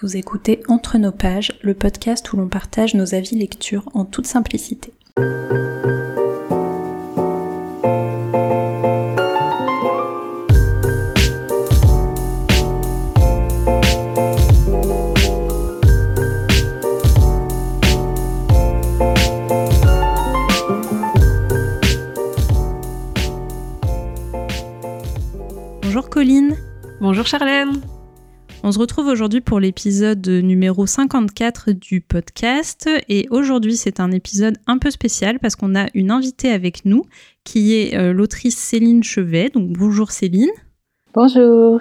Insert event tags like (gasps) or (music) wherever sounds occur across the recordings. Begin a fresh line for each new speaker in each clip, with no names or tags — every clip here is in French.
Vous écoutez Entre nos pages, le podcast où l'on partage nos avis lecture en toute simplicité. Bonjour Colline.
Bonjour Charlène.
On se retrouve aujourd'hui pour l'épisode numéro 54 du podcast et aujourd'hui c'est un épisode un peu spécial parce qu'on a une invitée avec nous qui est euh, l'autrice Céline Chevet. Donc bonjour Céline.
Bonjour.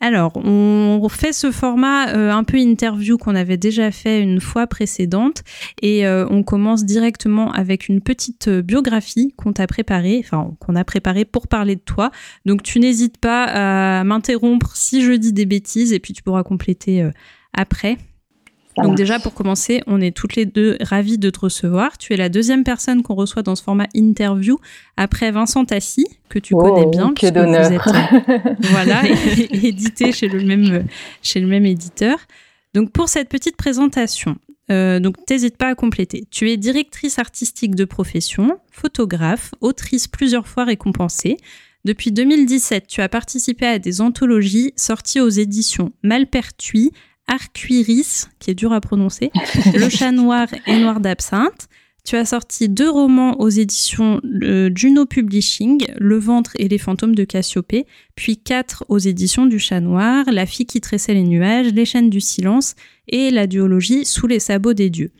Alors, on fait ce format euh, un peu interview qu'on avait déjà fait une fois précédente et euh, on commence directement avec une petite euh, biographie qu'on t'a préparée, enfin qu'on a préparée pour parler de toi. Donc tu n'hésites pas à m'interrompre si je dis des bêtises et puis tu pourras compléter après. Donc déjà pour commencer, on est toutes les deux ravis de te recevoir. Tu es la deuxième personne qu'on reçoit dans ce format interview après Vincent Tassi, que tu connais
Oh,
bien.
que d'honneur.
êtes, euh, (laughs) voilà, édité chez le même chez le même éditeur. Donc pour cette petite présentation, euh, donc t'hésites pas à compléter. Tu es directrice artistique de profession, photographe, autrice plusieurs fois récompensée. Depuis 2017, tu as participé à des anthologies sorties aux éditions Malpertuis, Arcuiris, qui est dur à prononcer, Le Chat Noir et Noir d'Absinthe. Tu as sorti deux romans aux éditions euh, Juno Publishing, Le ventre et les fantômes de Cassiopée, puis quatre aux éditions du Chat Noir, La fille qui tressait les nuages, Les chaînes du silence et la duologie Sous les sabots des dieux.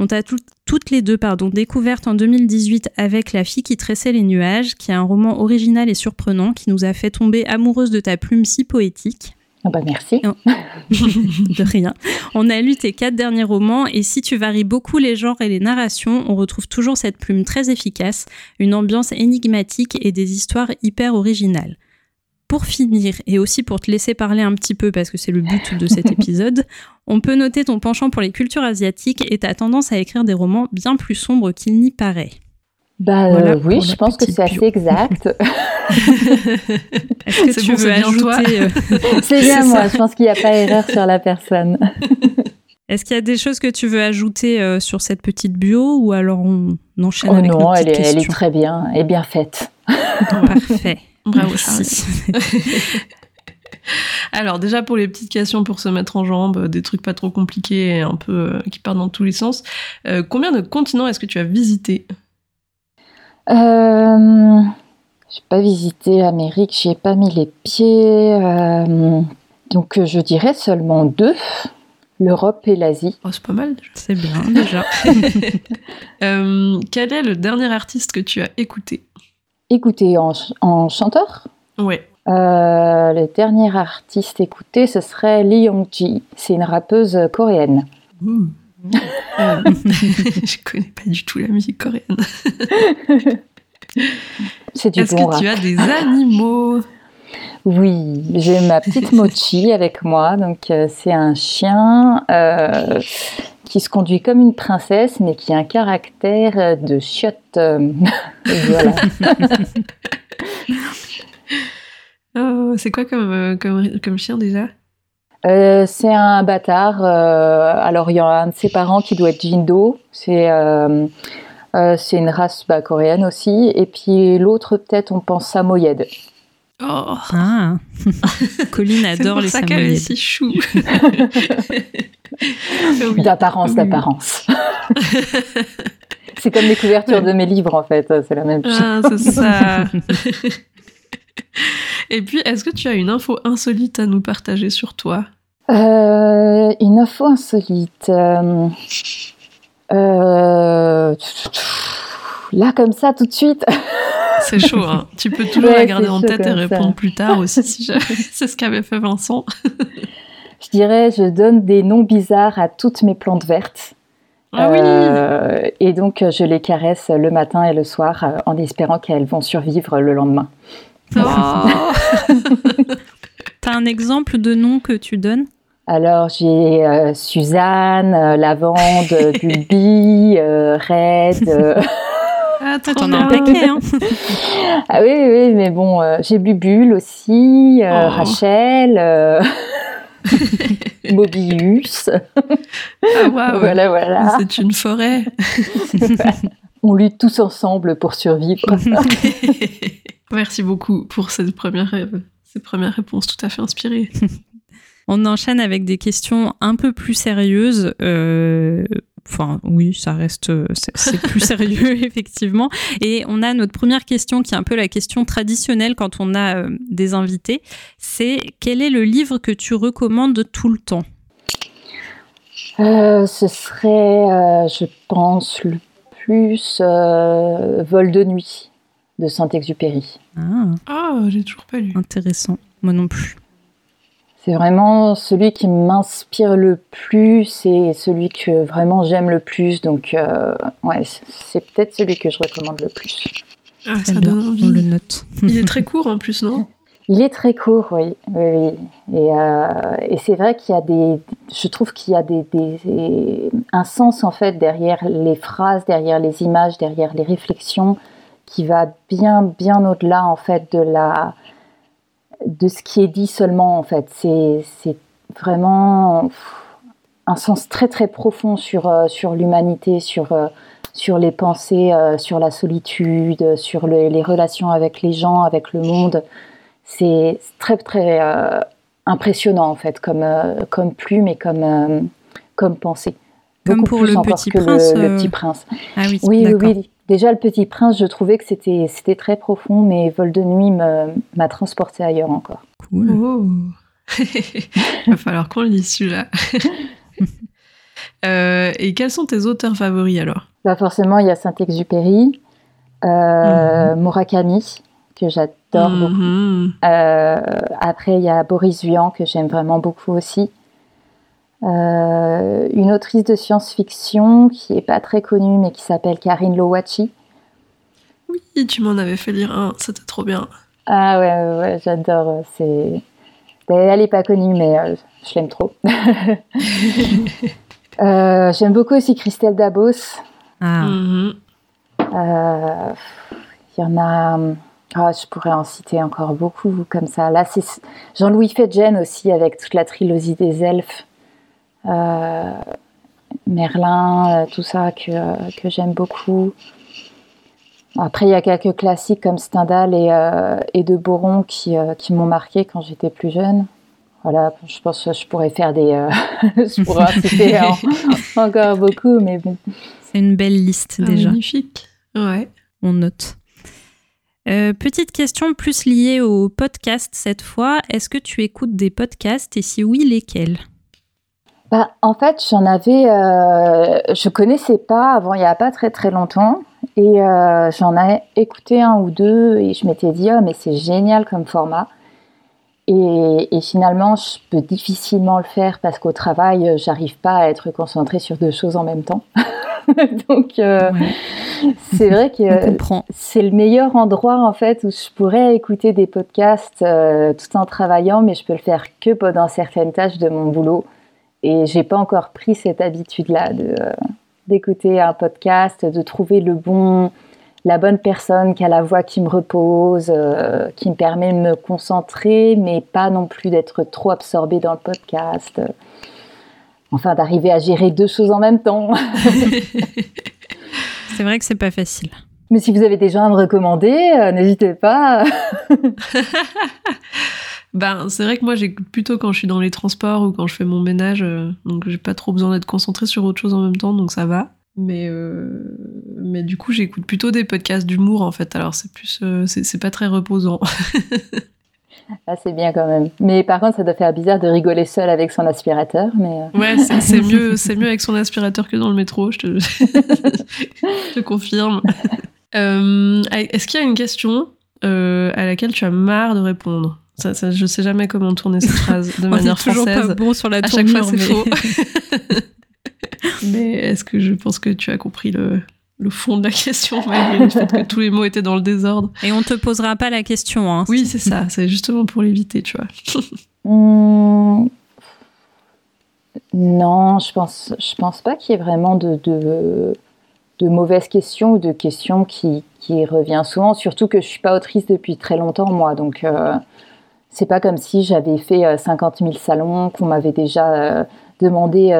On t'a tout- toutes les deux pardon, découvertes en 2018 avec La fille qui tressait les nuages, qui est un roman original et surprenant qui nous a fait tomber amoureuse de ta plume si poétique.
Ah bah merci. (laughs)
de rien. On a lu tes quatre derniers romans et si tu varies beaucoup les genres et les narrations, on retrouve toujours cette plume très efficace, une ambiance énigmatique et des histoires hyper originales. Pour finir, et aussi pour te laisser parler un petit peu parce que c'est le but de cet (laughs) épisode, on peut noter ton penchant pour les cultures asiatiques et ta tendance à écrire des romans bien plus sombres qu'il n'y paraît.
Bah
Voilà
euh, oui, je pense que c'est assez exact. (laughs)
Est-ce que (laughs) tu
bon,
veux ajouter euh,
c'est bien (laughs)
C'est
moi,
ça.
je pense qu'il n'y a pas erreur sur la personne.
Est-ce qu'il y a des choses que tu veux ajouter euh, sur cette petite bio ou alors on enchaîne
Oh
avec nos
non, elle
petites
est, elle est très bien et bien faite.
Parfait.
Bravo
Merci.
Alors déjà pour les petites questions pour se mettre en jambe, des trucs pas trop compliqués et un peu euh, qui partent dans tous les sens. Euh, combien de continents est-ce que tu as visité?
Euh, j'ai pas visité l'Amérique, j'y ai pas mis les pieds. euh, donc euh, je dirais seulement deux, l'Europe et l'Asie.
Oh, C'est pas mal déjà.
C'est bien (laughs) déjà. (laughs)
Euh, quel est le dernier artiste que tu as écouté?
Écoutez, en, ch- en chanteur, euh, le dernier artiste écouté, ce serait Lee Young-ji. C'est une rappeuse coréenne.
Euh, (laughs) je connais pas du tout la musique coréenne. (laughs)
C'est du
Est-ce
bon
que
rap.
tu as des animaux
Oui, j'ai ma petite (laughs) Mochi avec moi. Donc, euh, c'est un chien euh, qui se conduit comme une princesse, mais qui a un caractère euh, de chiotte. euh, voilà.
Oh, C'est quoi comme, comme, comme chien déjà?
Euh, c'est un bâtard. euh, alors, il y a un de ses parents qui doit être Jindo. C'est euh, euh, c'est une race bah, coréenne aussi. Et puis l'autre, peut-être, on pense samoyed.
Oh,
Ah. (laughs) Colline
c'est
adore
pour
les
ça qu'elle est
samoyèdes.
si chou. (laughs) Oui.
D'apparence, d'apparence. (laughs) c'est comme les couvertures de mes livres, en fait. C'est la même chose.
Ah, c'est ça. Et puis, est-ce que tu as une info insolite à nous partager sur toi?
Euh, une info insolite. euh, euh, là, comme ça, tout de suite.
C'est chaud, hein. (laughs) Tu peux toujours
Ouais,
la garder en tête et
ça.
répondre plus tard aussi. Si. (laughs) (laughs) C'est ce qu'avait fait Vincent.
Je dirais, je donne des noms bizarres à toutes mes plantes vertes.
Ah oui
Euh, et donc, je les caresse le matin et le soir en espérant qu'elles vont survivre le lendemain.
Oh. (laughs)
T'as un exemple de nom que tu donnes?
Alors, j'ai euh, Suzanne, euh, Lavande, euh, Bulbi, euh, Red. euh,
Ah,
T'en as un paquet, hein
Ah oui, oui, mais bon, euh, j'ai Bubule aussi, euh,
Oh.
Rachel. euh, Mobius.
Ah, waouh.
voilà, voilà.
C'est une forêt. (laughs)
On lutte tous ensemble pour survivre. (laughs)
Merci beaucoup pour cette première, ces premières réponses tout à fait inspirées. (laughs)
On enchaîne avec des questions un peu plus sérieuses. Euh, Enfin, oui, ça reste, c'est plus (laughs) sérieux, effectivement. Et on a notre première question qui est un peu la question traditionnelle quand on a euh, des invités. C'est quel est le livre que tu recommandes tout le temps?
Euh, Ce serait, euh, je pense, le plus Vol de nuit de Saint-Exupéry.
Ah, ah j'ai toujours pas lu.
Intéressant. Moi non plus.
C'est vraiment celui qui m'inspire le plus et celui que vraiment j'aime le plus. Donc, euh, ouais, c'est peut-être celui que je recommande le plus.
Ah, ça donne envie.
On le note.
Il est très court en plus, non? (laughs)
Il est très court, oui. oui, Et, euh, et c'est vrai qu'il y a des. Je trouve qu'il y a des, des, un sens en fait derrière les phrases, derrière les images, derrière les réflexions qui va bien, bien au-delà en fait de la de ce qui est dit seulement en fait. C'est vraiment un sens très très profond sur, euh, sur l'humanité, sur, euh, sur les pensées, euh, sur la solitude, sur les relations avec les gens, avec le monde. C'est très très impressionnant en fait comme, comme plume et comme, comme pensée.
Comme pour le petit, prince,
le, petit prince.
Ah oui,
oui, oui, Déjà, Le Petit Prince, je trouvais que c'était très profond, mais Vol de nuit m'a transporté ailleurs encore.
Cool.
Oh. (laughs) Il va falloir qu'on lise celui-là. (laughs) Euh, et quels sont tes auteurs favoris alors?
Bah Forcément, il y a Saint-Exupéry, euh, mhm. Murakami, que j'adore beaucoup. Mhm. Euh, après, il y a Boris Vian, que j'aime vraiment beaucoup aussi. Euh, une autrice de science-fiction qui n'est pas très connue mais qui s'appelle Karine Lowachi.
Oui, tu m'en avais fait lire un, c'était trop bien.
Ah ouais, ouais, j'adore. C'est... Elle n'est pas connue mais euh, je l'aime trop. (laughs) Euh, j'aime beaucoup aussi Christelle Dabos.
Ah.
Mhm.
Il y en a... Ah, je pourrais en citer encore beaucoup comme ça. Là, c'est Jean-Louis Fedgen aussi avec toute la trilogie des elfes. Euh, Merlin, euh, tout ça que, que j'aime beaucoup. Après, il y a quelques classiques comme Stendhal et, euh, et de Boron qui, qui m'ont marqué quand j'étais plus jeune. Voilà, je pense que je pourrais faire des. (laughs) je pourrais en citer (laughs) encore beaucoup, mais bon.
C'est une belle liste
ah,
déjà.
Magnifique. Ouais.
On note. petite question plus liée au podcast cette fois. Est-ce que tu écoutes des podcasts et si oui, lesquels?
Bah, en fait, j'en avais, euh, je connaissais pas avant il y a pas très très longtemps. Et euh, j'en ai écouté un ou deux et je m'étais dit oh mais c'est génial comme format. Et, et, finalement je peux difficilement le faire parce qu'au travail j'arrive pas à être concentrée sur deux choses en même temps. (laughs) Donc euh, c'est vrai que c'est le meilleur endroit en fait où je pourrais écouter des podcasts euh, tout en travaillant mais je peux le faire que pendant certaines tâches de mon boulot et j'ai pas encore pris cette habitude-là de euh, d'écouter un podcast, de trouver le bon, la bonne personne qui a la voix qui me repose, euh, qui me permet de me concentrer, mais pas non plus d'être trop absorbée dans le podcast. Enfin, d'arriver à gérer deux choses en même temps. (laughs)
c'est vrai que c'est pas facile.
Mais si vous avez des gens à me recommander, euh, n'hésitez pas. (laughs)
Ben, c'est vrai que moi, j'écoute plutôt quand je suis dans les transports ou quand je fais mon ménage. Euh, donc, j'ai pas trop besoin d'être concentrée sur autre chose en même temps, donc ça va. Mais, euh, mais du coup, j'écoute plutôt des podcasts d'humour, en fait. Alors, c'est plus. Euh, c'est pas très reposant. (laughs)
ah, c'est bien quand même. Mais par contre, ça doit faire bizarre de rigoler seul avec son aspirateur. Mais...
Ouais, c'est mieux, mieux avec son aspirateur que dans le métro, je te, (laughs) je te confirme. (laughs) Est-ce qu'il y a une question à laquelle tu as marre de répondre? Ça, ça, je sais jamais comment tourner cette phrase de (laughs) manière
toujours
française.
pas bon sur la
À chaque fois, c'est faux. (laughs) mais est-ce que je pense que tu as compris le, le fond de la question, malgré le fait que tous les mots étaient dans le désordre?
Et on te posera pas la question. Hein.
Oui, c'est ça. C'est justement pour l'éviter, tu vois. (laughs)
Mmh. Non, je pense, je pense pas qu'il y ait vraiment de, de, de, mauvaises questions ou de questions qui, qui reviennent souvent. Surtout que je suis pas autrice depuis très longtemps, moi. Donc, euh, c'est pas comme si j'avais fait 50 000 salons, qu'on m'avait déjà demandé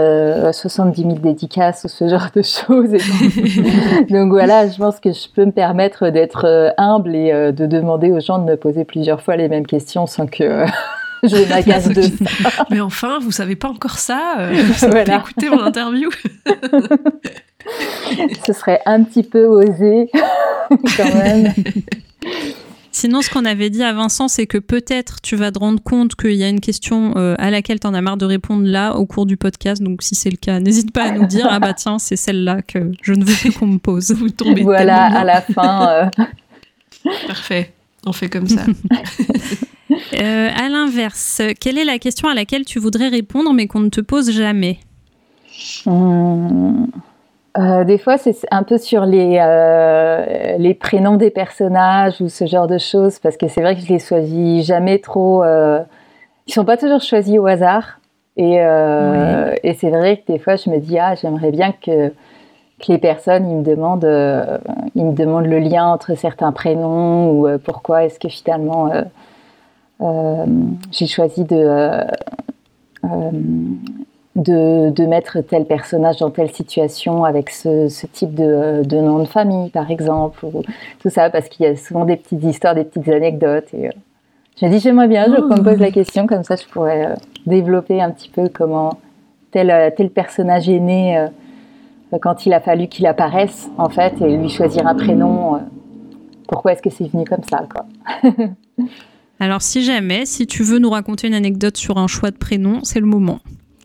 70 000 dédicaces ou ce genre de choses. (laughs) donc, voilà, je pense que je peux me permettre d'être humble et de demander aux gens de me poser plusieurs fois les mêmes questions sans que (laughs) je m'agace de (laughs) ça.
Mais enfin, vous savez pas encore ça Vous voilà. écouter mon interview
Ce serait un petit peu osé, quand même.
Sinon, ce qu'on avait dit à Vincent, c'est que peut-être tu vas te rendre compte qu'il y a une question euh, à laquelle tu en as marre de répondre là au cours du podcast. Donc, si c'est le cas, n'hésite pas à nous dire Ah bah tiens, c'est celle-là que je ne veux plus qu'on me pose.
Vous tombez
Voilà, à la fin. Euh.
Parfait, on fait comme ça. (laughs)
Euh, à l'inverse, quelle est la question à laquelle tu voudrais répondre mais qu'on ne te pose jamais?
Hmm. Euh, des fois, c'est un peu sur les, euh, les prénoms des personnages ou ce genre de choses, parce que c'est vrai que je les choisis jamais trop. Euh, ils sont pas toujours choisis au hasard. Et, euh, et c'est vrai que des fois, je me dis, ah, j'aimerais bien que, que, les personnes, ils me, demandent, ils me demandent le lien entre certains prénoms ou pourquoi est-ce que finalement j'ai choisi de de, mettre tel personnage dans telle situation avec ce, type de, nom de famille, par exemple, ou tout ça, parce qu'il y a souvent des petites histoires, des petites anecdotes. Et, euh, je me dis, j'aimerais bien, je me pose la question, comme ça je pourrais euh, développer un petit peu comment tel, euh, tel personnage est né quand il a fallu qu'il apparaisse, en fait, et lui choisir un prénom. pourquoi est-ce que c'est venu comme ça, quoi? (laughs)
Alors, si jamais, si tu veux nous raconter une anecdote sur un choix de prénom, c'est le moment.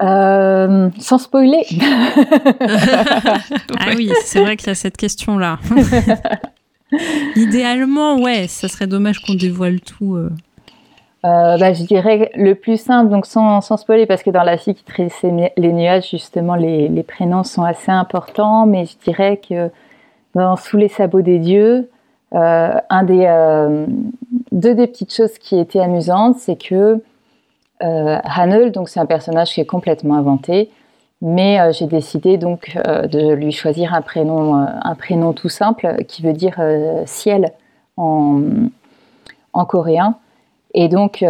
Euh, sans spoiler. (laughs)
ah oui, c'est vrai qu'il y a cette question-là. (laughs) Idéalement, ouais, ça serait dommage qu'on dévoile tout. Euh.
Euh, bah, je dirais le plus simple, donc sans, sans spoiler, parce que dans la fille qui traite les nuages, justement, les, les, prénoms sont assez importants, mais je dirais que dans Sous les sabots des dieux, un des, deux des petites choses qui étaient amusantes, c'est que euh, Hanel, donc c'est un personnage qui est complètement inventé, mais euh, j'ai décidé donc euh, de lui choisir un prénom, un prénom tout simple qui veut dire ciel en, en, coréen, et donc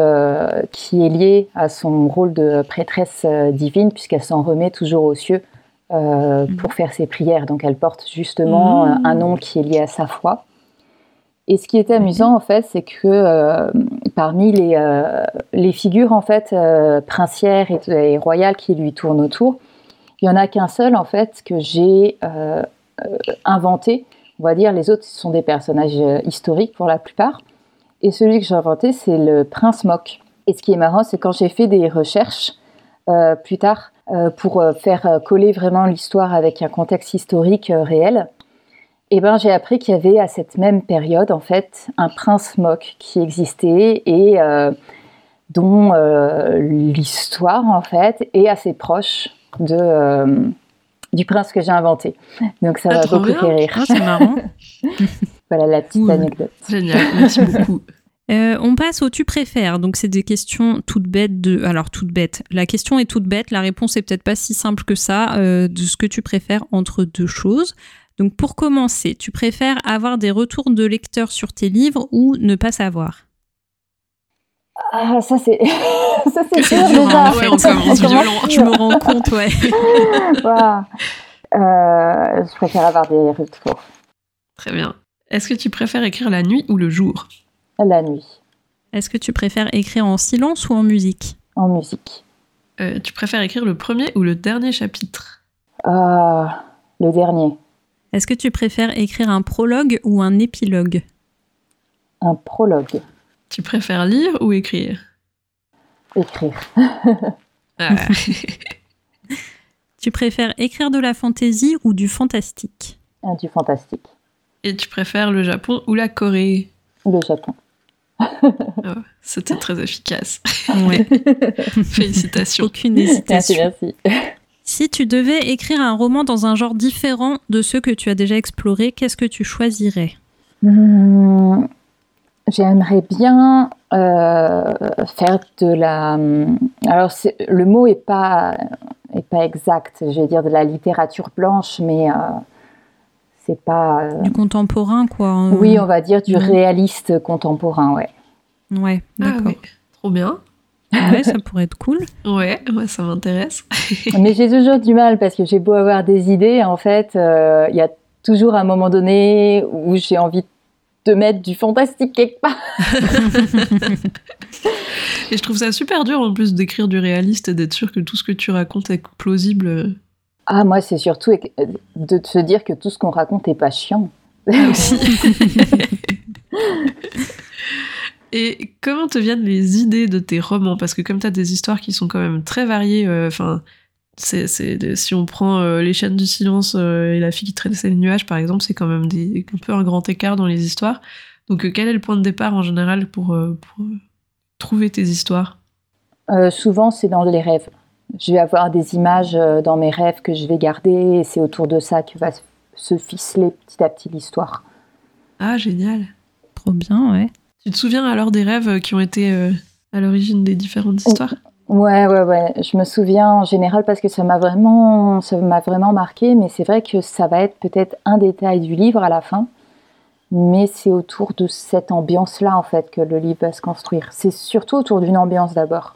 qui est lié à son rôle de prêtresse divine puisqu'elle s'en remet toujours aux cieux pour faire ses prières. Donc elle porte justement mmh. un nom qui est lié à sa foi. Et ce qui est amusant, en fait, c'est que euh, parmi les, euh, les, figures en fait euh, princières et, royales qui lui tournent autour, il y en a qu'un seul en fait que j'ai inventé. On va dire les autres sont des personnages historiques pour la plupart. Et celui que j'ai inventé, c'est le prince Mock. Et ce qui est marrant, c'est quand j'ai fait des recherches plus tard pour faire coller vraiment l'histoire avec un contexte historique réel, eh ben, j'ai appris qu'il y avait à cette même période, en fait, un prince moque qui existait et euh, dont euh, l'histoire, en fait, est assez proche de, euh, du prince que j'ai inventé. Donc ça
ah,
va beaucoup faire rire.
Ah, c'est marrant. (laughs)
voilà la petite anecdote.
Génial, merci beaucoup. (laughs)
on passe au tu préfères. Donc, c'est des questions toutes bêtes. De... Alors, toutes bêtes. La question est toute bête. La réponse est peut-être pas si simple que ça de ce que tu préfères entre deux choses. Donc pour commencer, tu préfères avoir des retours de lecteurs sur tes livres ou ne pas savoir?
Ah, ça c'est (laughs) ça c'est
dur, hein. ouais, on commence violent. Je me rends compte, ouais. (laughs)
euh, je préfère avoir des retours.
Très bien. Est-ce que tu préfères écrire la nuit ou le jour?
La nuit.
Est-ce que tu préfères écrire en silence ou en musique?
En musique.
Euh, tu préfères écrire le premier ou le dernier chapitre?
Euh, Le dernier.
Est-ce que tu préfères écrire un prologue ou un épilogue?
Un prologue.
Tu préfères lire ou écrire?
Écrire.
Ah. (laughs)
tu préfères écrire de la fantaisie ou du fantastique?
Ah, Du fantastique.
Et tu préfères le Japon ou la Corée?
Le Japon. (laughs)
Oh, c'était très efficace. (laughs) Félicitations.
Aucune hésitation.
Merci, merci.
Si tu devais écrire un roman dans un genre différent de ceux que tu as déjà explorés, qu'est-ce que tu choisirais?
Hmm, J'aimerais bien euh, faire de la. Alors, le mot n'est pas, est pas exact. Je vais dire de la littérature blanche, mais euh, c'est pas.
Euh, du contemporain, quoi. Hein.
Oui, on va dire du réaliste contemporain, ouais.
Ouais, d'accord. Ah
Trop bien.
Ouais, ça pourrait être cool.
Ouais, moi ça m'intéresse. (laughs)
Mais j'ai toujours du mal parce que j'ai beau avoir des idées, en fait, il y a toujours un moment donné où j'ai envie de mettre du fantastique quelque part. (laughs)
et je trouve ça super dur en plus d'écrire du réaliste et d'être sûr que tout ce que tu racontes est plausible.
Ah, moi, c'est surtout de se dire que tout ce qu'on raconte n'est pas chiant.
Ah, aussi. (laughs) et comment te viennent les idées de tes romans? Parce que comme tu as des histoires qui sont quand même très variées, euh, enfin, c'est, si on prend euh, Les chaînes du silence euh, et La fille qui traînait les nuages, par exemple, c'est quand même des, un peu un grand écart dans les histoires. Donc, quel est le point de départ en général pour, pour trouver tes histoires?
Souvent, c'est dans les rêves. Je vais avoir des images dans mes rêves que je vais garder et c'est autour de ça que va se ficeler petit à petit l'histoire.
Ah, génial.
Trop bien, ouais.
Tu te souviens alors des rêves qui ont été euh, à l'origine des différentes oh, histoires?
Ouais, ouais, ouais. Je me souviens en général parce que ça m'a vraiment, ça m'a vraiment marqué. Mais c'est vrai que ça va être peut-être un détail du livre à la fin, mais c'est autour de cette ambiance-là en fait que le livre va se construire. C'est surtout autour d'une ambiance d'abord.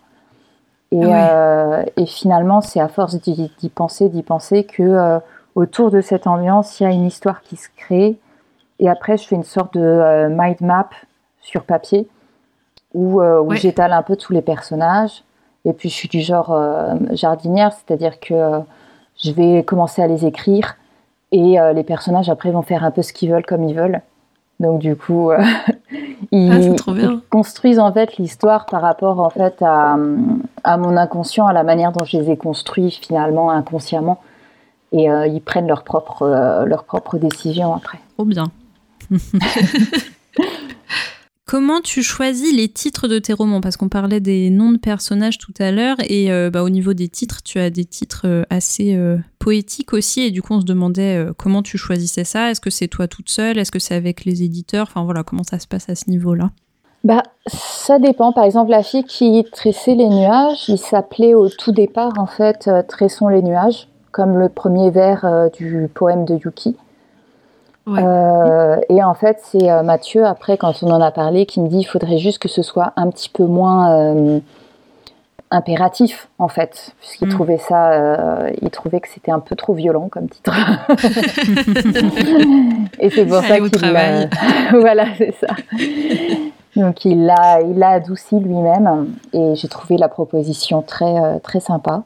Et, ah euh, et, finalement, c'est à force d'y penser, d'y penser que euh, autour de cette ambiance, il y a une histoire qui se crée. Et après, je fais une sorte de mind map sur papier où, euh, j'étale un peu tous les personnages. Et puis je suis du genre euh, jardinière, c'est-à-dire que euh, je vais commencer à les écrire et les personnages après vont faire un peu ce qu'ils veulent comme ils veulent. Donc du coup, (laughs) ils,
ah,
construisent en fait l'histoire par rapport en fait à, à, mon inconscient, à la manière dont je les ai construits finalement inconsciemment, et ils prennent leurs propres leurs propres décisions après.
Trop bien. (laughs) Comment tu choisis les titres de tes romans? Parce qu'on parlait des noms de personnages tout à l'heure, et euh, bah, au niveau des titres, tu as des titres euh, assez euh, poétiques aussi, et du coup on se demandait comment tu choisissais ça? Est-ce que c'est toi toute seule? Est-ce que c'est avec les éditeurs? Enfin voilà, comment ça se passe à ce niveau-là?
Bah, ça dépend. Par exemple, la fille qui tressait les nuages, il s'appelait au tout départ, en fait, Tressons les nuages, comme le premier vers du poème de Yuki. Euh, et en fait, c'est euh, Mathieu, après, quand on en a parlé, qui me dit il faudrait juste que ce soit un petit peu moins euh, impératif, en fait, puisqu'il mm. trouvait ça, il trouvait que c'était un peu trop violent comme titre. (laughs) et c'est pour ça, qu'il l'a. (laughs) voilà, c'est ça. Donc il l'a, il adouci lui-même, et j'ai trouvé la proposition très, très sympa.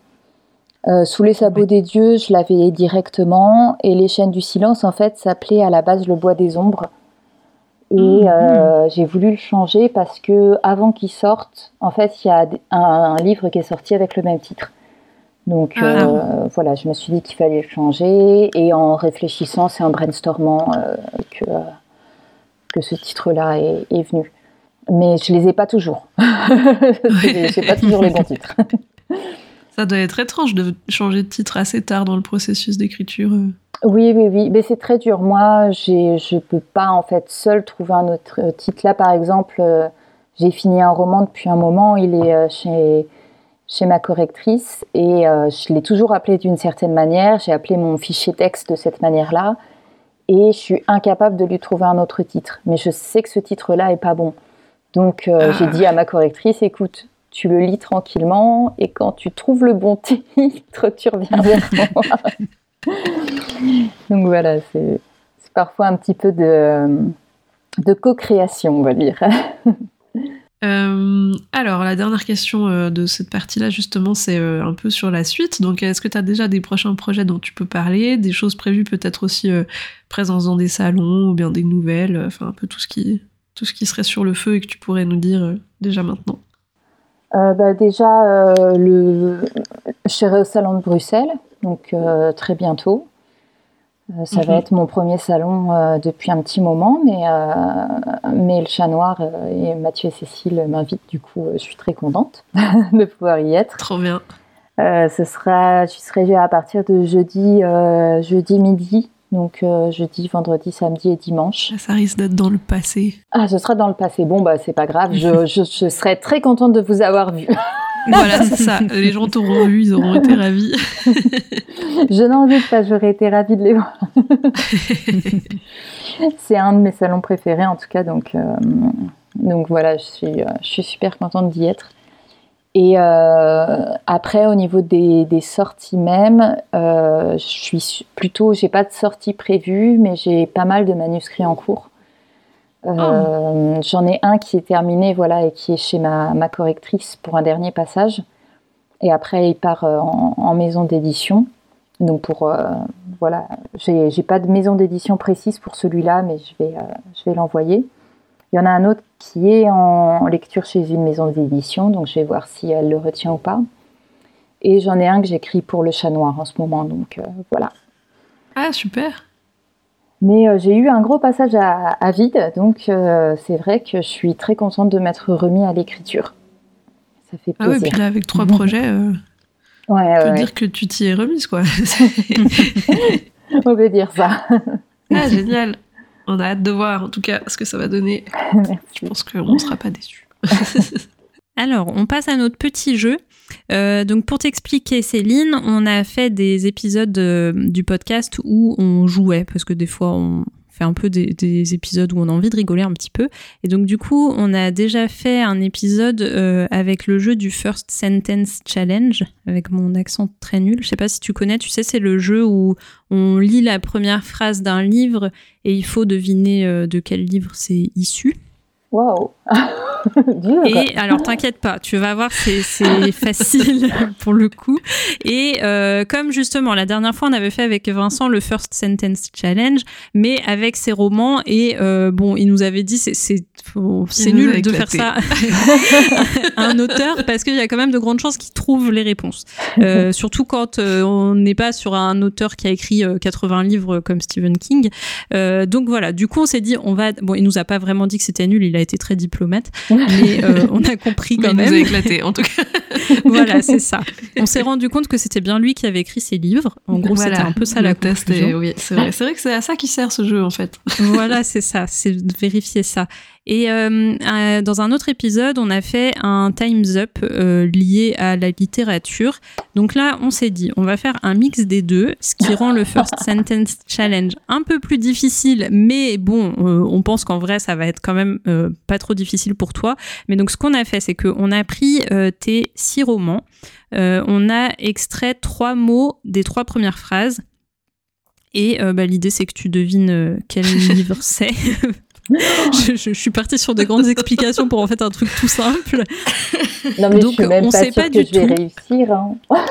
Euh, sous les sabots des dieux, je l'avais directement. Et les chaînes du silence, en fait, s'appelait à la base le bois des ombres. Et mhm. euh, j'ai voulu le changer parce que avant qu'il sorte, en fait, il y a un, livre qui est sorti avec le même titre. Donc ah. euh, voilà, je me suis dit qu'il fallait le changer. Et en réfléchissant, c'est en brainstormant que, que ce titre-là est, est, venu. Mais je les ai pas toujours. (laughs) je n'ai pas toujours les bons titres. (laughs)
Ça doit être étrange de changer de titre assez tard dans le processus d'écriture. Euh.
Oui, oui, oui, mais c'est très dur. Moi, je ne peux pas en fait seul trouver un autre titre. Là, par exemple, euh, j'ai fini un roman depuis un moment. Il est euh, chez, chez ma correctrice et je l'ai toujours appelé d'une certaine manière. J'ai appelé mon fichier texte de cette manière-là et je suis incapable de lui trouver un autre titre. Mais je sais que ce titre-là est pas bon. Donc, j'ai ah. dit à ma correctrice, écoute, tu le lis tranquillement et quand tu trouves le bon (laughs) titre, tu reviens vers moi. Donc voilà, c'est parfois un petit peu de, co-création, on va dire. (laughs)
Euh, alors, la dernière question euh, de cette partie-là, justement, c'est euh, un peu sur la suite. Donc, est-ce que tu as déjà des prochains projets dont tu peux parler Des choses prévues, peut-être aussi présence dans des salons ou bien des nouvelles Enfin, un peu tout ce, qui, tout ce qui serait sur le feu et que tu pourrais nous dire déjà maintenant?
Euh, bah, déjà, euh, le... je serai au salon de Bruxelles, donc euh, très bientôt. ça va mhm. être mon premier salon depuis un petit moment, mais, mais le chat noir et Mathieu et Cécile m'invitent, du coup, je suis très contente (laughs) de pouvoir y être.
Trop bien.
ce sera, je serai à partir de jeudi, jeudi midi donc euh, jeudi, vendredi, samedi et dimanche.
Ça risque d'être dans le passé.
Ah, ce sera dans le passé. Bon, bah c'est pas grave. Je, (laughs) je, serai très contente de vous avoir vu. (laughs)
voilà, c'est ça. Les gens t'auront vu, ils auront été ravis. (laughs)
je n'en doute pas, j'aurais été ravie de les voir. c'est un de mes salons préférés en tout cas, donc, euh, donc voilà, je suis, euh, je suis super contente d'y être. Et après, au niveau des, des sorties même, je suis plutôt, j'ai pas de sortie prévue, mais j'ai pas mal de manuscrits en cours. Oh. J'en ai un qui est terminé, voilà, et qui est chez ma, ma correctrice pour un dernier passage. Et après, il part en, en maison d'édition. Donc pour euh, voilà, j'ai pas de maison d'édition précise pour celui-là, mais je vais, euh, je vais l'envoyer. Il y en a un autre qui est en lecture chez une maison d'édition, donc je vais voir si elle le retient ou pas. Et j'en ai un que j'écris pour le chat noir en ce moment, donc euh, voilà.
Ah super.
Mais j'ai eu un gros passage à, vide, donc c'est vrai que je suis très contente de m'être remis à l'écriture.
Ça fait plaisir. Ah oui, puis là avec trois (laughs) projets. Ouais, on peut dire que tu t'y es remise, quoi. (laughs) (laughs)
on peut dire ça.
Ah, génial. On a hâte de voir, en tout cas, ce que ça va donner. Merci. (laughs) Je pense qu'on ne sera pas déçus. (laughs)
Alors, on passe à notre petit jeu. Euh, donc, pour t'expliquer, Céline, on a fait des épisodes euh, du podcast où on jouait, parce que des fois, on, un peu des, épisodes où on a envie de rigoler un petit peu. Et donc du coup, on a déjà fait un épisode euh, avec le jeu du First Sentence Challenge, avec mon accent très nul. Je sais pas si tu connais, tu sais, c'est le jeu où on lit la première phrase d'un livre et il faut deviner euh, de quel livre c'est issu.
Waouh (laughs)
Et alors t'inquiète pas, tu vas voir, c'est (laughs) facile pour le coup. Et euh, comme justement la dernière fois on avait fait avec Vincent le First Sentence Challenge, mais avec ses romans et euh, bon, il nous avait dit c'est c'est nul de faire ça à un auteur parce qu'il y a quand même de grandes chances qu'il trouve les réponses. Euh, (laughs) surtout quand on n'est pas sur un auteur qui a écrit 80 livres comme Stephen King. donc voilà, du coup on s'est dit on va bon, il nous a pas vraiment dit que c'était nul, il a été très diplomate, mais euh, (laughs) on a compris quand
mais
même.
Il nous a éclaté, en tout cas. (laughs)
voilà, c'est ça. (laughs) On s'est rendu compte que c'était bien lui qui avait écrit ses livres. En gros, c'était un peu ça la test.
oui, c'est vrai. C'est vrai que c'est à ça qui sert ce jeu, en fait.
voilà, c'est ça. C'est de vérifier ça. Et euh, euh, dans un autre épisode, on a fait un Time's Up euh, lié à la littérature. Donc là, on s'est dit, on va faire un mix des deux, ce qui rend le First (laughs) Sentence Challenge un peu plus difficile, mais bon, on pense qu'en vrai, ça va être quand même pas trop difficile pour toi. Mais donc, ce qu'on a fait, c'est qu'on a pris tes six romans, on a extrait trois mots des trois premières phrases. Et bah, l'idée, c'est que tu devines quel (laughs) livre c'est (laughs) je, je, suis partie sur de grandes explications pour en fait un truc tout simple.
Non mais Donc, je suis même on pas sait pas du tout. réussir. Hein. (laughs)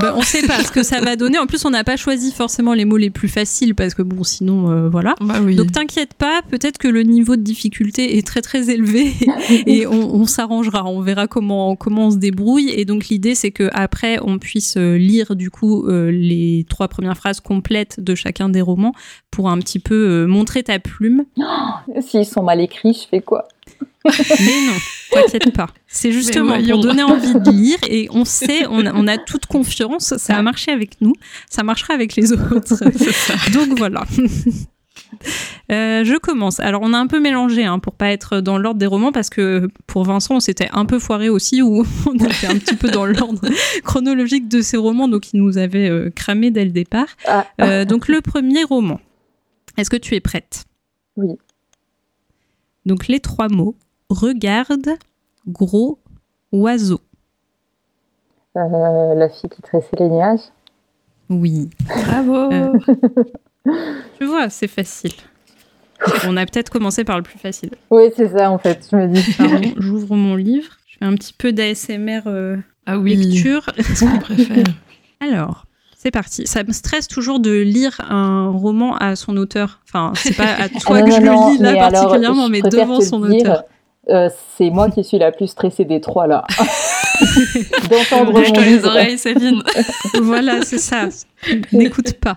Ben, on sait pas ce que ça va donner. En plus, on n'a pas choisi forcément les mots les plus faciles parce que bon, sinon, euh, voilà.
Bah oui.
Donc t'inquiète pas, peut-être que le niveau de difficulté est très très élevé (laughs) et on, on s'arrangera. On verra comment comment on se débrouille. Et donc l'idée, c'est que après, on puisse euh, lire du coup euh, les trois premières phrases complètes de chacun des romans pour un petit peu montrer ta plume. (gasps) (laughs)
S'ils sont mal écrits, je fais quoi?
Mais non, t'inquiète pas. C'est justement pour donner envie de lire et on sait, on a, on a, toute confiance, ça a marché avec nous, ça marchera avec les autres. (laughs) Donc voilà. Euh, je commence. Alors, on a un peu mélangé hein, pour pas être dans l'ordre des romans parce que pour Vincent, on s'était un peu foiré aussi où (laughs) on était un petit peu dans l'ordre chronologique de ces romans, donc il nous avait euh, cramé dès le départ. Ah. Euh, donc, le premier roman. Est-ce que tu es prête?
Oui.
Donc les trois mots regarde, gros, oiseau.
Euh, la fille qui tressait les nuages.
Oui.
Bravo. Euh, (laughs)
tu vois, c'est facile. On a peut-être commencé par le plus facile.
Oui, c'est ça en fait. Je me dis.
Pardon, j'ouvre mon livre. Je fais un petit peu d'ASMR euh,
ah oui.
lecture.
Ce qu'on préfère. (laughs)
Alors, c'est parti. Ça me stresse toujours de lire un roman à son auteur. Enfin, c'est pas à (laughs) toi que je le lis là particulièrement, mais devant son auteur.
Euh, c'est moi qui suis la plus stressée des trois là. (laughs)
D'entendre les oreilles, Céline. (laughs)
voilà, c'est ça. N'écoute pas.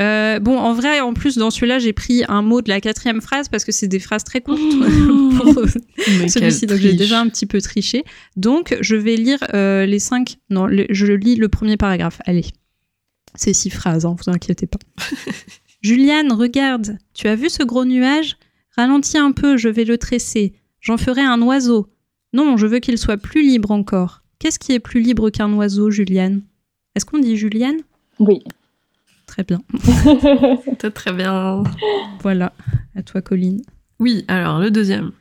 Euh, bon, en vrai, en plus, dans celui-là, j'ai pris un mot de la quatrième phrase parce que c'est des phrases très courtes pour celui-ci, donc j'ai déjà un petit peu triché. Donc, je vais lire euh, les cinq. Non, je lis le premier paragraphe. Allez. C'est six phrases, hein, vous inquiétez pas. (laughs) Juliane, regarde, tu as vu ce gros nuage? Ralentis un peu, je vais le tresser. J'en ferai un oiseau. Non, je veux qu'il soit plus libre encore. Qu'est-ce qui est plus libre qu'un oiseau, Juliane? Est-ce qu'on dit Juliane?
Oui.
Très bien. (laughs)
très très bien.
Voilà, à toi, Colline.
Oui, alors le deuxième.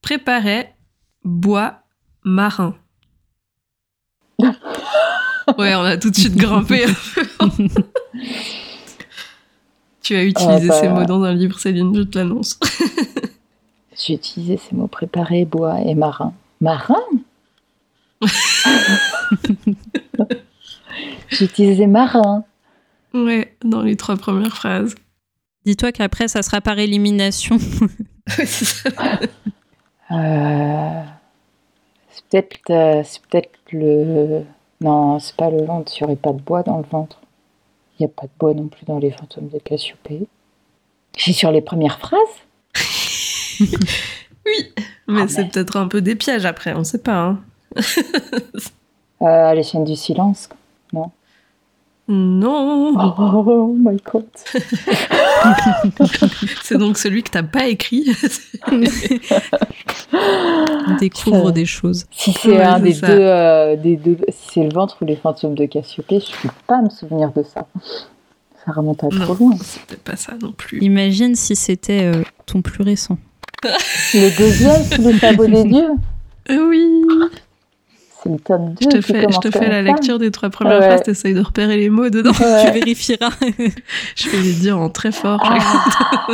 Préparer bois marin. (laughs) Ouais, on a tout de suite grimpé. (laughs) tu as utilisé
Ah bah.
ces mots dans un livre, Céline, je te l'annonce. (laughs)
J'ai utilisé ces mots préparés, bois et marin. Marin (laughs) J'ai utilisé marin.
Ouais, dans les trois premières phrases.
Dis-toi qu'après, ça sera par élimination.
Ouais, c'est ça.
Euh, c'est peut-être euh, c'est peut-être le. Non, c'est pas le ventre, il n'y aurait pas de bois dans le ventre. Il n'y a pas de bois non plus dans les fantômes de Cassiopée. J'ai sur les premières phrases (laughs)
Mais
Ah,
c'est
mais-
peut-être un peu des pièges après, on sait pas. Hein. (laughs)
euh, Les chaînes du silence.
Non,
Oh, my god. (laughs)
c'est donc celui que t'as pas écrit.
On (laughs) découvre
Ça-
des choses.
Si c'est
Ouais,
un des deux, euh, des deux, si c'est le ventre ou les fantômes de Cassiopée, je ne peux pas me souvenir de ça. Ça remonte à trop
Non.
loin.
c'est peut-être pas ça non plus.
Imagine si c'était euh, ton plus récent.
Le deuxième, sous le sabot des dieux, (laughs)
oui,
c'est le tome 2
je te fais, je
commence
te
comme
fais la lecture des trois premières
Ouais.
phrases, t'essayes de repérer les mots dedans.
Ouais.
Tu vérifieras. (laughs)
Je vais les dire en très fort.
Ah.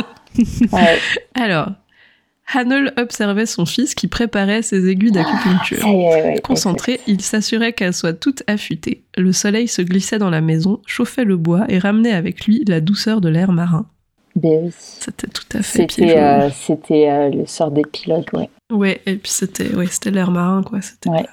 Ouais,
Alors, Hanel observait son fils qui préparait ses aiguilles d'acupuncture.
ouais,
Concentré, il s'assurait qu'elles soient toutes affûtées. Le soleil se glissait dans la maison, chauffait le bois et ramenait avec lui la douceur de l'air marin.
Ben oui.
C'était tout à fait
C'était euh, c'était, euh, le sort d'épilogue, ouais.
Ouais, et puis c'était ouais, c'était l'air marin, quoi. C'était
Ouais.
pas,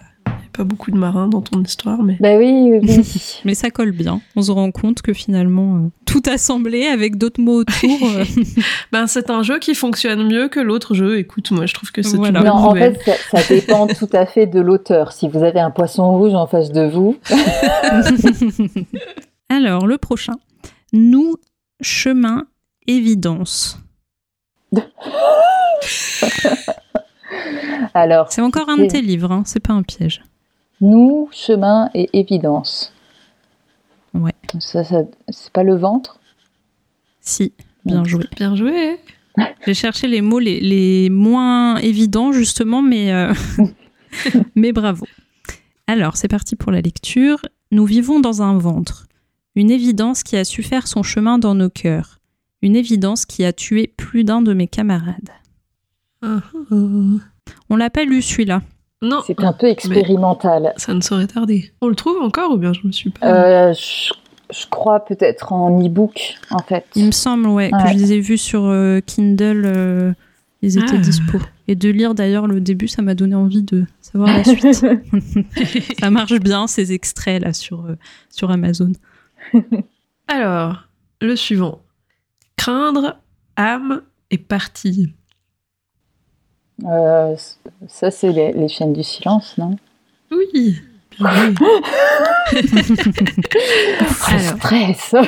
pas beaucoup de marins dans ton histoire, mais...
Ben oui, oui, oui. (laughs)
Mais ça colle bien. On se rend compte que finalement, euh, tout assemblé avec d'autres mots autour. euh, (laughs)
Ben, c'est un jeu qui fonctionne mieux que l'autre jeu. Écoute, moi, je trouve que c'est
Voilà.
non, en fait, ça, ça dépend tout à fait de l'auteur. Si vous avez un poisson rouge en face de vous, (laughs)
Alors, le prochain. Nous, chemin, évidence.
alors
C'est encore un de tes livres, hein, c'est pas un piège.
Nous, chemin et évidence.
Ouais.
Ça, ça c'est pas le ventre?
Si, bien joué.
Bien joué.
J'ai cherché les mots les, les moins évidents, justement, mais, euh, (laughs) mais bravo. Alors, c'est parti pour la lecture. Nous vivons dans un ventre. Une évidence qui a su faire son chemin dans nos cœurs. Une évidence qui a tué plus d'un de mes camarades.
Ah, ah.
On l'a pas lu celui-là.
Non,
C'est un peu expérimental.
ça ne saurait tarder. On le trouve encore ou bien je me suis pas...
Euh, je, je crois peut-être en e-book, en fait.
Il me semble, ouais, que je les ai vus sur euh, Kindle. euh, ils étaient
Ah.
dispo. Et de lire d'ailleurs le début, ça m'a donné envie de savoir la suite. (laughs) (laughs) ça marche bien, ces extraits là sur, euh, sur Amazon.
Alors, le suivant. Craindre, âme et partie.
Euh, ça, c'est les, les chaînes du silence, non?
Oui. Bien (laughs) Alors.
stress (laughs)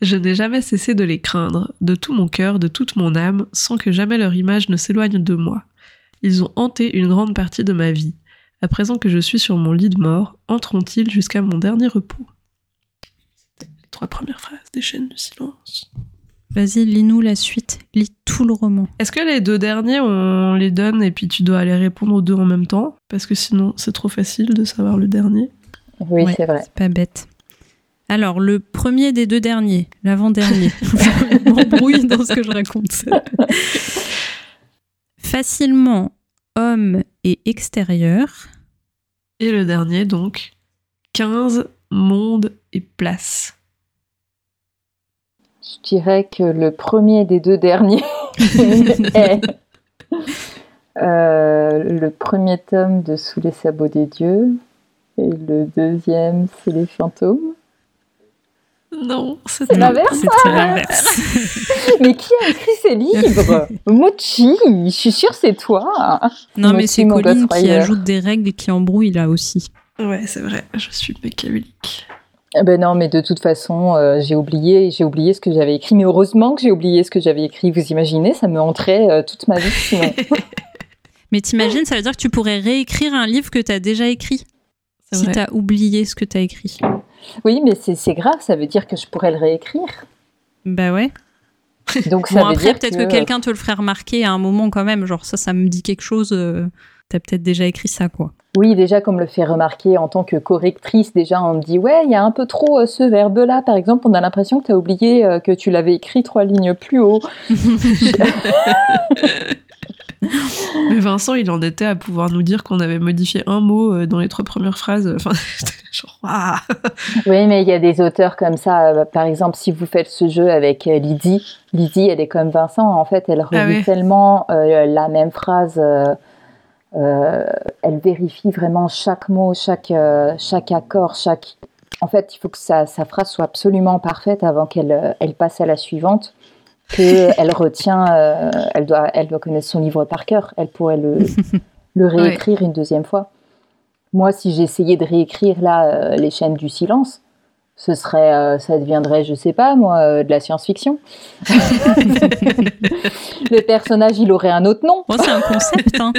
Je n'ai jamais cessé de les craindre, de tout mon cœur, de toute mon âme, sans que jamais leur image ne s'éloigne de moi. Ils ont hanté une grande partie de ma vie. À présent que je suis sur mon lit de mort, entreront-ils jusqu'à mon dernier repos? Les trois premières phrases des chaînes de silence.
Vas-y, lis-nous la suite. Lis tout le roman.
Est-ce que les deux derniers, on les donne et puis tu dois aller répondre aux deux en même temps? Parce que sinon, c'est trop facile de savoir le dernier.
Oui,
Ouais,
c'est vrai.
C'est pas bête. Alors, le premier des deux derniers, l'avant-dernier. (laughs) Je m'embrouille dans ce que je raconte. Facilement homme et extérieur.
Et le dernier, donc, 15, monde et place.
Je dirais que le premier des deux derniers (laughs) est euh, le premier tome de Sous les sabots des dieux. Et le deuxième, c'est les fantômes.
Non,
C'est l'inverse
l'inverse. (laughs)
Mais qui a écrit ces livres? Mochi, je suis sûre c'est toi.
Non, mais c'est
mon
Colline qui ajoute des règles et qui embrouille là aussi.
Ouais, c'est vrai, je suis machiavélique.
Eh Ben non, mais de toute façon, euh, j'ai oublié, j'ai oublié ce que j'avais écrit. Mais heureusement que j'ai oublié ce que j'avais écrit. Vous imaginez, ça me hanterait euh, toute ma vie sinon. (laughs)
Mais t'imagines, ça veut dire que tu pourrais réécrire un livre que t'as déjà écrit si t'as oublié ce que t'as écrit.
oui, mais c'est c'est grave, ça veut dire que je pourrais le réécrire.
Bah ouais.
Donc ça
Bon,
veut
après, peut-être que, quelqu'un te le ferait remarquer à un moment quand même. Genre, ça, ça me dit quelque chose. euh, T'as peut-être déjà écrit ça, quoi.
Oui, déjà, comme le fait remarquer en tant que correctrice, déjà, on me dit Ouais, il y a un peu trop euh, ce verbe-là. Par exemple, on a l'impression que tu as oublié euh, que tu l'avais écrit trois lignes plus haut. (laughs)
Mais Vincent, il en était à pouvoir nous dire qu'on avait modifié un mot euh, dans les trois premières phrases. (laughs) Enfin, (laughs) genre,
Oui, mais il y a des auteurs comme ça. Par exemple, si vous faites ce jeu avec Lydie, Lydie, elle est comme Vincent. En fait, elle relit
Ah ouais.
tellement euh, la même phrase. euh, elle vérifie vraiment chaque mot, chaque, euh, chaque accord, chaque. En fait, il faut que sa, sa phrase soit absolument parfaite avant qu'elle euh, elle passe à la suivante. Que (laughs) elle retient, euh, elle doit, elle doit connaître son livre par cœur. Elle pourrait le, (laughs) le réécrire une deuxième fois. Moi, si j'essayais de réécrire là euh, les chaînes du silence, ce serait, euh, ça deviendrait, je sais pas moi, euh, de la science-fiction. (laughs) Le personnage, il aurait un autre nom.
Bon, c'est un concept, hein.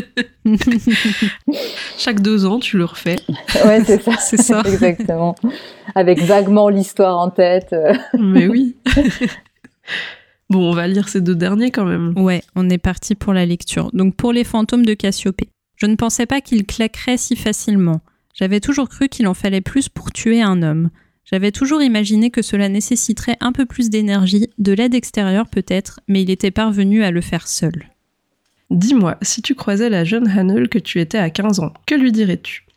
Chaque deux ans, tu le refais.
Ouais, c'est ça.
C'est ça. (laughs)
Exactement. Avec vaguement l'histoire en tête.
Mais oui. bon, on va lire ces deux derniers quand même.
Ouais, on est parti pour la lecture. Donc pour les fantômes de Cassiopée. Je ne pensais pas qu'il claquerait si facilement. J'avais toujours cru qu'il en fallait plus pour tuer un homme. J'avais toujours imaginé que cela nécessiterait un peu plus d'énergie, de l'aide extérieure peut-être, mais il était parvenu à le faire seul.
Dis-moi, si tu croisais la jeune Hannel que tu étais à 15 ans, que lui dirais-tu?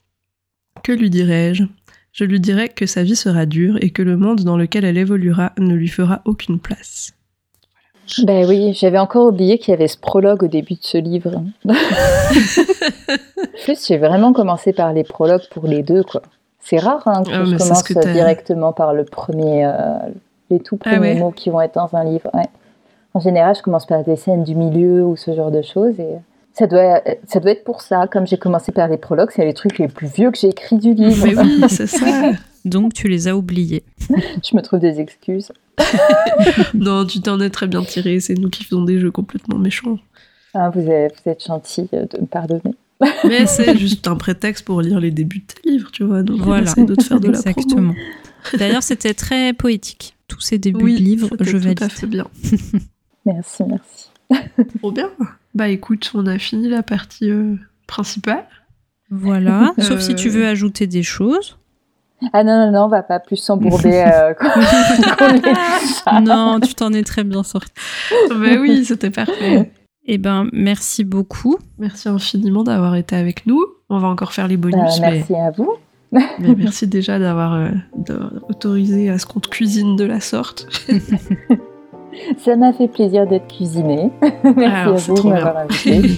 Que lui dirais-je? Je lui dirais que sa vie sera dure et que le monde dans lequel elle évoluera ne lui fera aucune place.
Ben oui, j'avais encore oublié qu'il y avait ce prologue au début de ce livre. (laughs) en plus, j'ai vraiment commencé par les prologues pour les deux, quoi. C'est rare hein, que
Ah,
je
mais c'est
commence
que
directement par le premier, euh, les tout
Ah
premiers
ouais.
mots qui vont être dans un livre. ouais. En général, je commence par des scènes du milieu ou ce genre de choses. Et ça doit, ça doit être pour ça. Comme j'ai commencé par les prologues, c'est les trucs les plus vieux que j'ai écrits du livre.
Mais oui, (laughs) c'est ça.
Donc tu les as oubliés.
je me trouve des excuses. (laughs)
Non, tu t'en es très bien tiré. C'est nous qui faisons des jeux complètement méchants.
Ah, vous, êtes, vous êtes gentil de me pardonner.
Mais (laughs) c'est juste un prétexte pour lire les débuts de tes livres, tu vois. Donc
Voilà.
de te faire de la.
Exactement. (laughs) D'ailleurs, c'était très poétique. Tous ces débuts
Oui,
de livres, je
tout
valide.
à fait bien. (laughs)
Merci, merci.
Trop bien. Bah écoute, on a fini la partie euh, principale.
Voilà. Sauf si tu
Euh.
veux ajouter des choses.
Ah non, non, non, on va pas plus s'embourber euh,
non, tu t'en es très bien sorti.
bah oui, c'était parfait.
Eh ben, merci beaucoup.
Merci infiniment d'avoir été avec nous. On va encore faire les
Bah,
bonus, mais,
merci à vous. (laughs)
mais merci déjà d'avoir euh, autorisé à ce qu'on te cuisine de la sorte. (laughs)
Ça m'a fait plaisir d'être cuisinée. (laughs) merci
Alors,
à vous de m'avoir invité.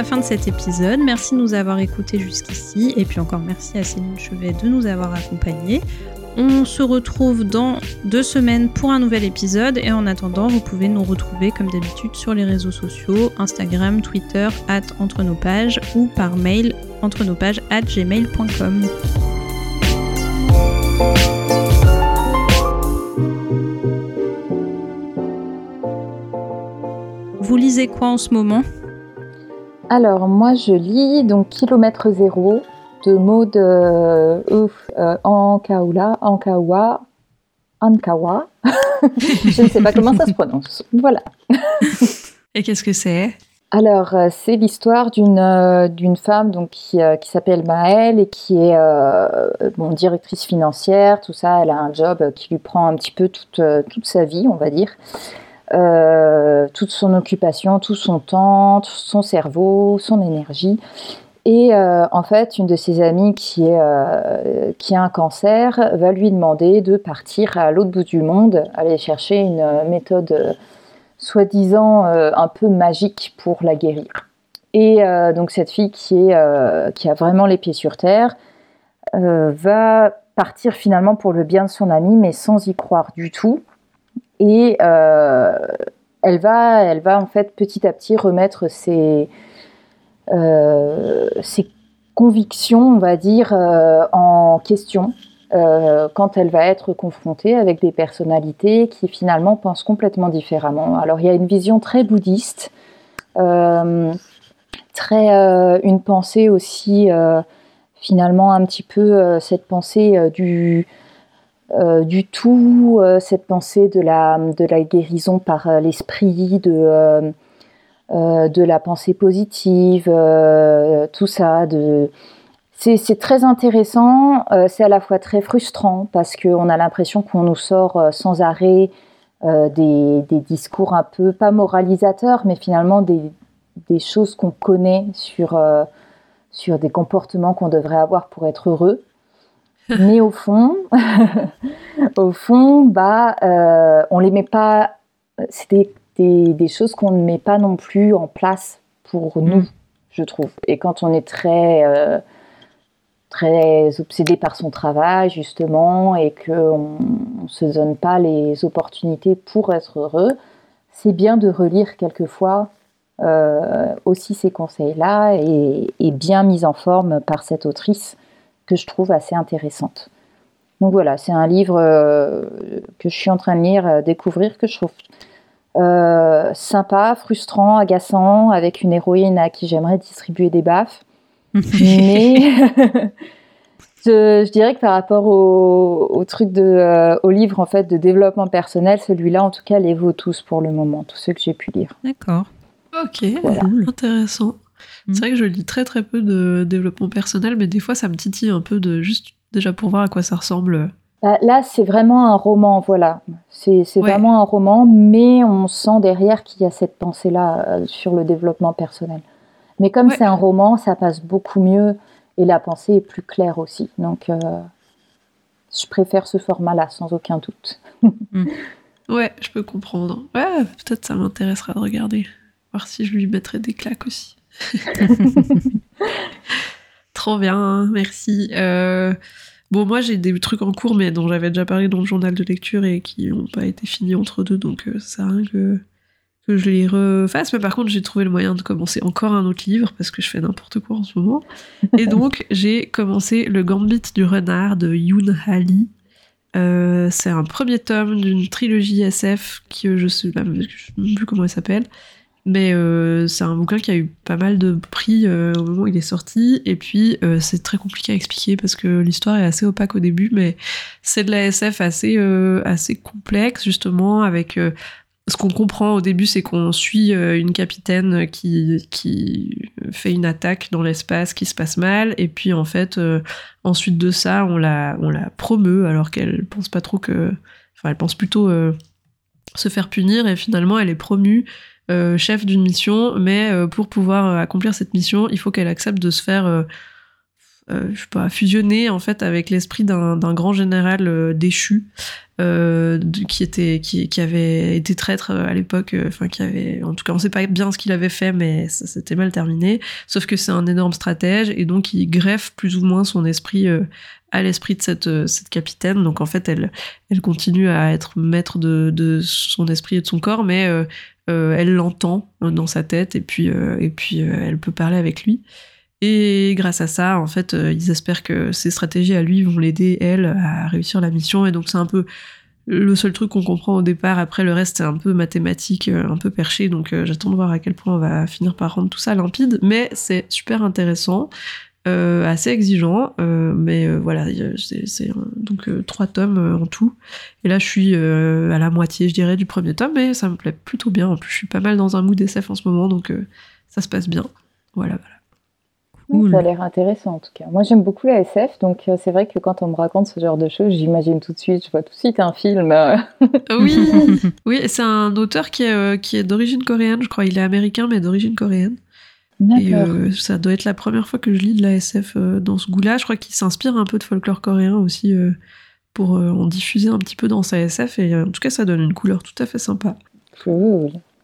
La fin de cet épisode. Merci de nous avoir écoutés jusqu'ici. Et puis encore merci à Céline Chevet de nous avoir accompagnés. On se retrouve dans deux semaines pour un nouvel épisode. Et en attendant, vous pouvez nous retrouver comme d'habitude sur les réseaux sociaux, Instagram, Twitter, at entre nos pages ou par mail entre nos pages at gmail.com. Vous lisez quoi en ce moment?
Alors, moi, je lis donc Kilomètre Zéro de Maud euh, euh, Ankaoula, Ankawa, Ankawa. (laughs) je ne sais pas comment ça se prononce. Voilà. (laughs)
Et qu'est-ce que c'est?
Alors, euh, c'est l'histoire d'une euh, d'une femme donc, qui, euh, qui s'appelle Maëlle et qui est euh, bon, directrice financière, tout ça. Elle a un job qui lui prend un petit peu toute, toute sa vie, on va dire. Euh, toute son occupation, tout son temps, son cerveau, son énergie. Et euh, en fait, une de ses amies euh, qui a un cancer va lui demander de partir à l'autre bout du monde, aller chercher une méthode soi-disant un peu magique pour la guérir. Et donc cette fille qui, qui a vraiment les pieds sur terre va partir finalement pour le bien de son amie, mais sans y croire du tout. Et euh, elle, va, elle va en fait petit à petit remettre ses, euh, convictions, on va dire, euh, en question euh, quand elle va être confrontée avec des personnalités qui finalement pensent complètement différemment. Alors il y a une vision très bouddhiste, très une pensée aussi finalement un petit peu cette pensée du, du tout, cette pensée de la, de la guérison par l'esprit, de, de la pensée positive, tout ça, c'est très intéressant, euh, c'est à la fois très frustrant parce qu'on a l'impression qu'on nous sort euh, sans arrêt euh, des, discours un peu, pas moralisateurs, mais finalement des, choses qu'on connaît sur, sur des comportements qu'on devrait avoir pour être heureux. (laughs) Mais au fond, (laughs) au fond, bah, on les met pas. C'est des, choses qu'on ne met pas non plus en place pour nous, mm. je trouve. Et quand on est très très obsédé par son travail justement et qu'on ne se donne pas les opportunités pour être heureux, c'est bien de relire quelquefois euh, aussi ces conseils-là et, bien mis en forme par cette autrice que je trouve assez intéressante. Donc voilà, c'est un livre euh, que je suis en train de lire, euh, découvrir, que je trouve sympa, frustrant, agaçant, avec une héroïne à qui j'aimerais distribuer des baffes (laughs) mais (laughs) je, dirais que par rapport au, truc de, euh, au livre en fait de développement personnel, celui-là en tout cas les vaut tous pour le moment, tous ceux que j'ai pu lire.
D'accord.
Ok, intéressant. C'est mm. vrai que je lis très très peu de développement personnel, mais des fois ça me titille un peu de juste déjà pour voir à quoi ça ressemble.
Là, c'est vraiment un roman, voilà. C'est vraiment un roman, mais on sent derrière qu'il y a cette pensée-là euh, sur le développement personnel. Mais comme c'est un roman, ça passe beaucoup mieux et la pensée est plus claire aussi. Donc, euh, je préfère ce format-là, sans aucun doute. (laughs)
Mm. ouais, je peux comprendre. Ouais, peut-être ça m'intéressera de regarder. Voir si je lui mettrai des claques aussi. (laughs) Trop bien, merci. Euh, bon, moi j'ai des trucs en cours, mais dont j'avais déjà parlé dans le journal de lecture et qui n'ont pas été finis entre deux, donc euh, ça rien que que je les refasse. Mais par contre, j'ai trouvé le moyen de commencer encore un autre livre parce que je fais n'importe quoi en ce moment. Et (laughs) donc, j'ai commencé Le Gambit du renard de Yoon Hali. Euh, c'est un premier tome d'une trilogie SF qui je sais même plus comment elle s'appelle. Mais euh, c'est un bouquin qui a eu pas mal de prix euh, au moment où il est sorti. Et puis, c'est très compliqué à expliquer parce que l'histoire est assez opaque au début, mais c'est de la SF assez, assez complexe, justement, avec ce qu'on comprend au début, c'est qu'on suit euh, une capitaine qui, qui fait une attaque dans l'espace qui se passe mal, et puis en fait, euh, ensuite de ça, on la, on la promeut alors qu'elle pense pas trop que. Enfin, elle pense plutôt euh, se faire punir, et finalement, elle est promue chef d'une mission, mais pour pouvoir accomplir cette mission, il faut qu'elle accepte de se faire. je sais pas, fusionner en fait avec l'esprit d'un grand général déchu euh, qui était qui, avait été traître euh, à l'époque euh, enfin qui avait en tout cas on sait pas bien ce qu'il avait fait mais ça s'était mal terminé sauf que c'est un énorme stratège et donc il greffe plus ou moins son esprit à l'esprit de cette, capitaine donc en fait elle continue à être maître de son esprit et de son corps mais elle l'entend dans sa tête et puis et puis elle peut parler avec lui et grâce à ça, en fait, euh, ils espèrent que ces stratégies à lui vont l'aider, elle, à réussir la mission. Et donc, c'est un peu le seul truc qu'on comprend au départ. Après, le reste, c'est un peu mathématique, euh, un peu perché. Donc, euh, j'attends de voir à quel point on va finir par rendre tout ça limpide. Mais c'est super intéressant. Assez exigeant, mais voilà, c'est donc trois tomes en tout. Et là, je suis à la moitié, je dirais, du premier tome, mais ça me plaît plutôt bien. En plus, je suis pas mal dans un mood SF en ce moment, donc ça se passe bien. Voilà, voilà.
Ça a l'air intéressant en tout cas. Moi j'aime beaucoup la SF, donc euh, c'est vrai que quand on me raconte ce genre de choses, j'imagine tout de suite, je vois tout de suite un film. Euh.
oui, (laughs) oui c'est un auteur qui est, euh, qui est d'origine coréenne, je crois. Il est américain mais d'origine coréenne. Et ça doit être la première fois que je lis de la SF dans ce goût-là. Je crois qu'il s'inspire un peu de folklore coréen aussi pour en diffuser un petit peu dans sa SF. Et en tout cas, ça donne une couleur tout à fait sympa.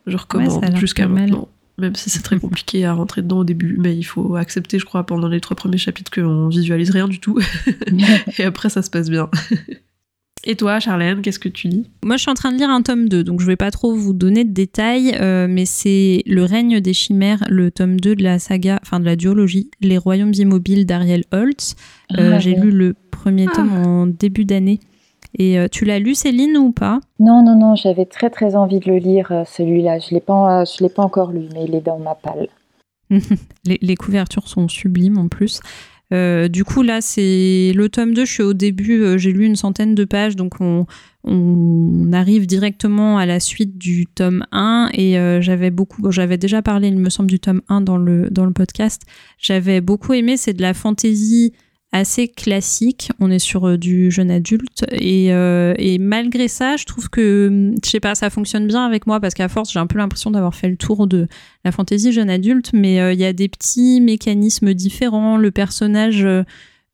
Je recommande jusqu'à maintenant même si c'est très compliqué à rentrer dedans au début. Mais il faut accepter, je crois, pendant les trois premiers chapitres qu'on visualise rien du tout. (laughs) (laughs) et après, ça se passe bien. (laughs) Et toi, Charlène, qu'est-ce que tu lis?
Moi, je suis en train de lire un tome 2, donc je vais pas trop vous donner de détails, euh, mais c'est Le règne des chimères, le tome 2 de la saga, enfin de la duologie, Les royaumes immobiles d'Ariel Holtz. Euh, ah, j'ai lu le premier tome ah. en début d'année. Et euh, tu l'as lu, Céline, ou pas?
Non, non, non, j'avais très très envie de le lire, euh, celui-là. Je ne l'ai, pas, je l'ai pas encore lu, mais il est dans ma palle. (laughs)
les, couvertures sont sublimes en plus. Euh, du coup, là, c'est le tome 2. Je suis au début, euh, j'ai lu une centaine de pages, donc on, on arrive directement à la suite du tome 1. Et euh, j'avais beaucoup, j'avais déjà parlé, il me semble, du tome 1 dans le, dans le podcast. J'avais beaucoup aimé, c'est de la fantaisie assez classique. On est sur euh, du jeune adulte et, euh, et, malgré ça, je trouve que hum, je sais pas, ça fonctionne bien avec moi parce qu'à force, j'ai un peu l'impression d'avoir fait le tour de la fantaisie jeune adulte, mais euh, il y a des petits mécanismes différents. Le personnage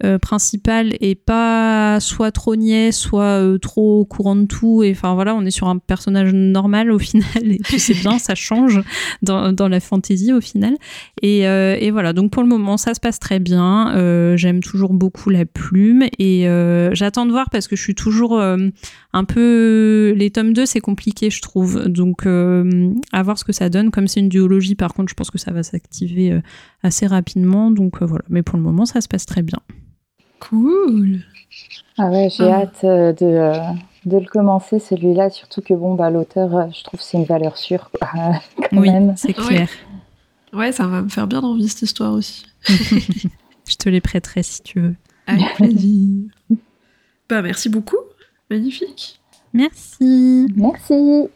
euh, principal est pas soit trop niais, soit euh, trop courant de tout. Et enfin voilà, on est sur un personnage normal au (laughs) final. Et puis c'est bien, ça change dans, la fantasy au final. Et, euh, et, voilà, donc pour le moment, ça se passe très bien. J'aime toujours beaucoup la plume et j'attends de voir parce que je suis toujours un peu. Les tomes 2, c'est compliqué, je trouve. Donc à voir ce que ça donne. Comme c'est une duologie, par contre, je pense que ça va s'activer assez rapidement. Donc voilà, mais pour le moment, ça se passe très bien.
Cool.
Ah ouais, j'ai ah. hâte euh, de, euh, de, le commencer celui-là, surtout que bon, bah, l'auteur, euh, je trouve c'est une valeur sûre (laughs) quand
oui, c'est clair.
Ouais. ça va me faire bien envie cette histoire aussi. (laughs)
je te les prêterai si tu veux.
Avec plaisir. bah merci beaucoup, magnifique.
Merci.
Merci.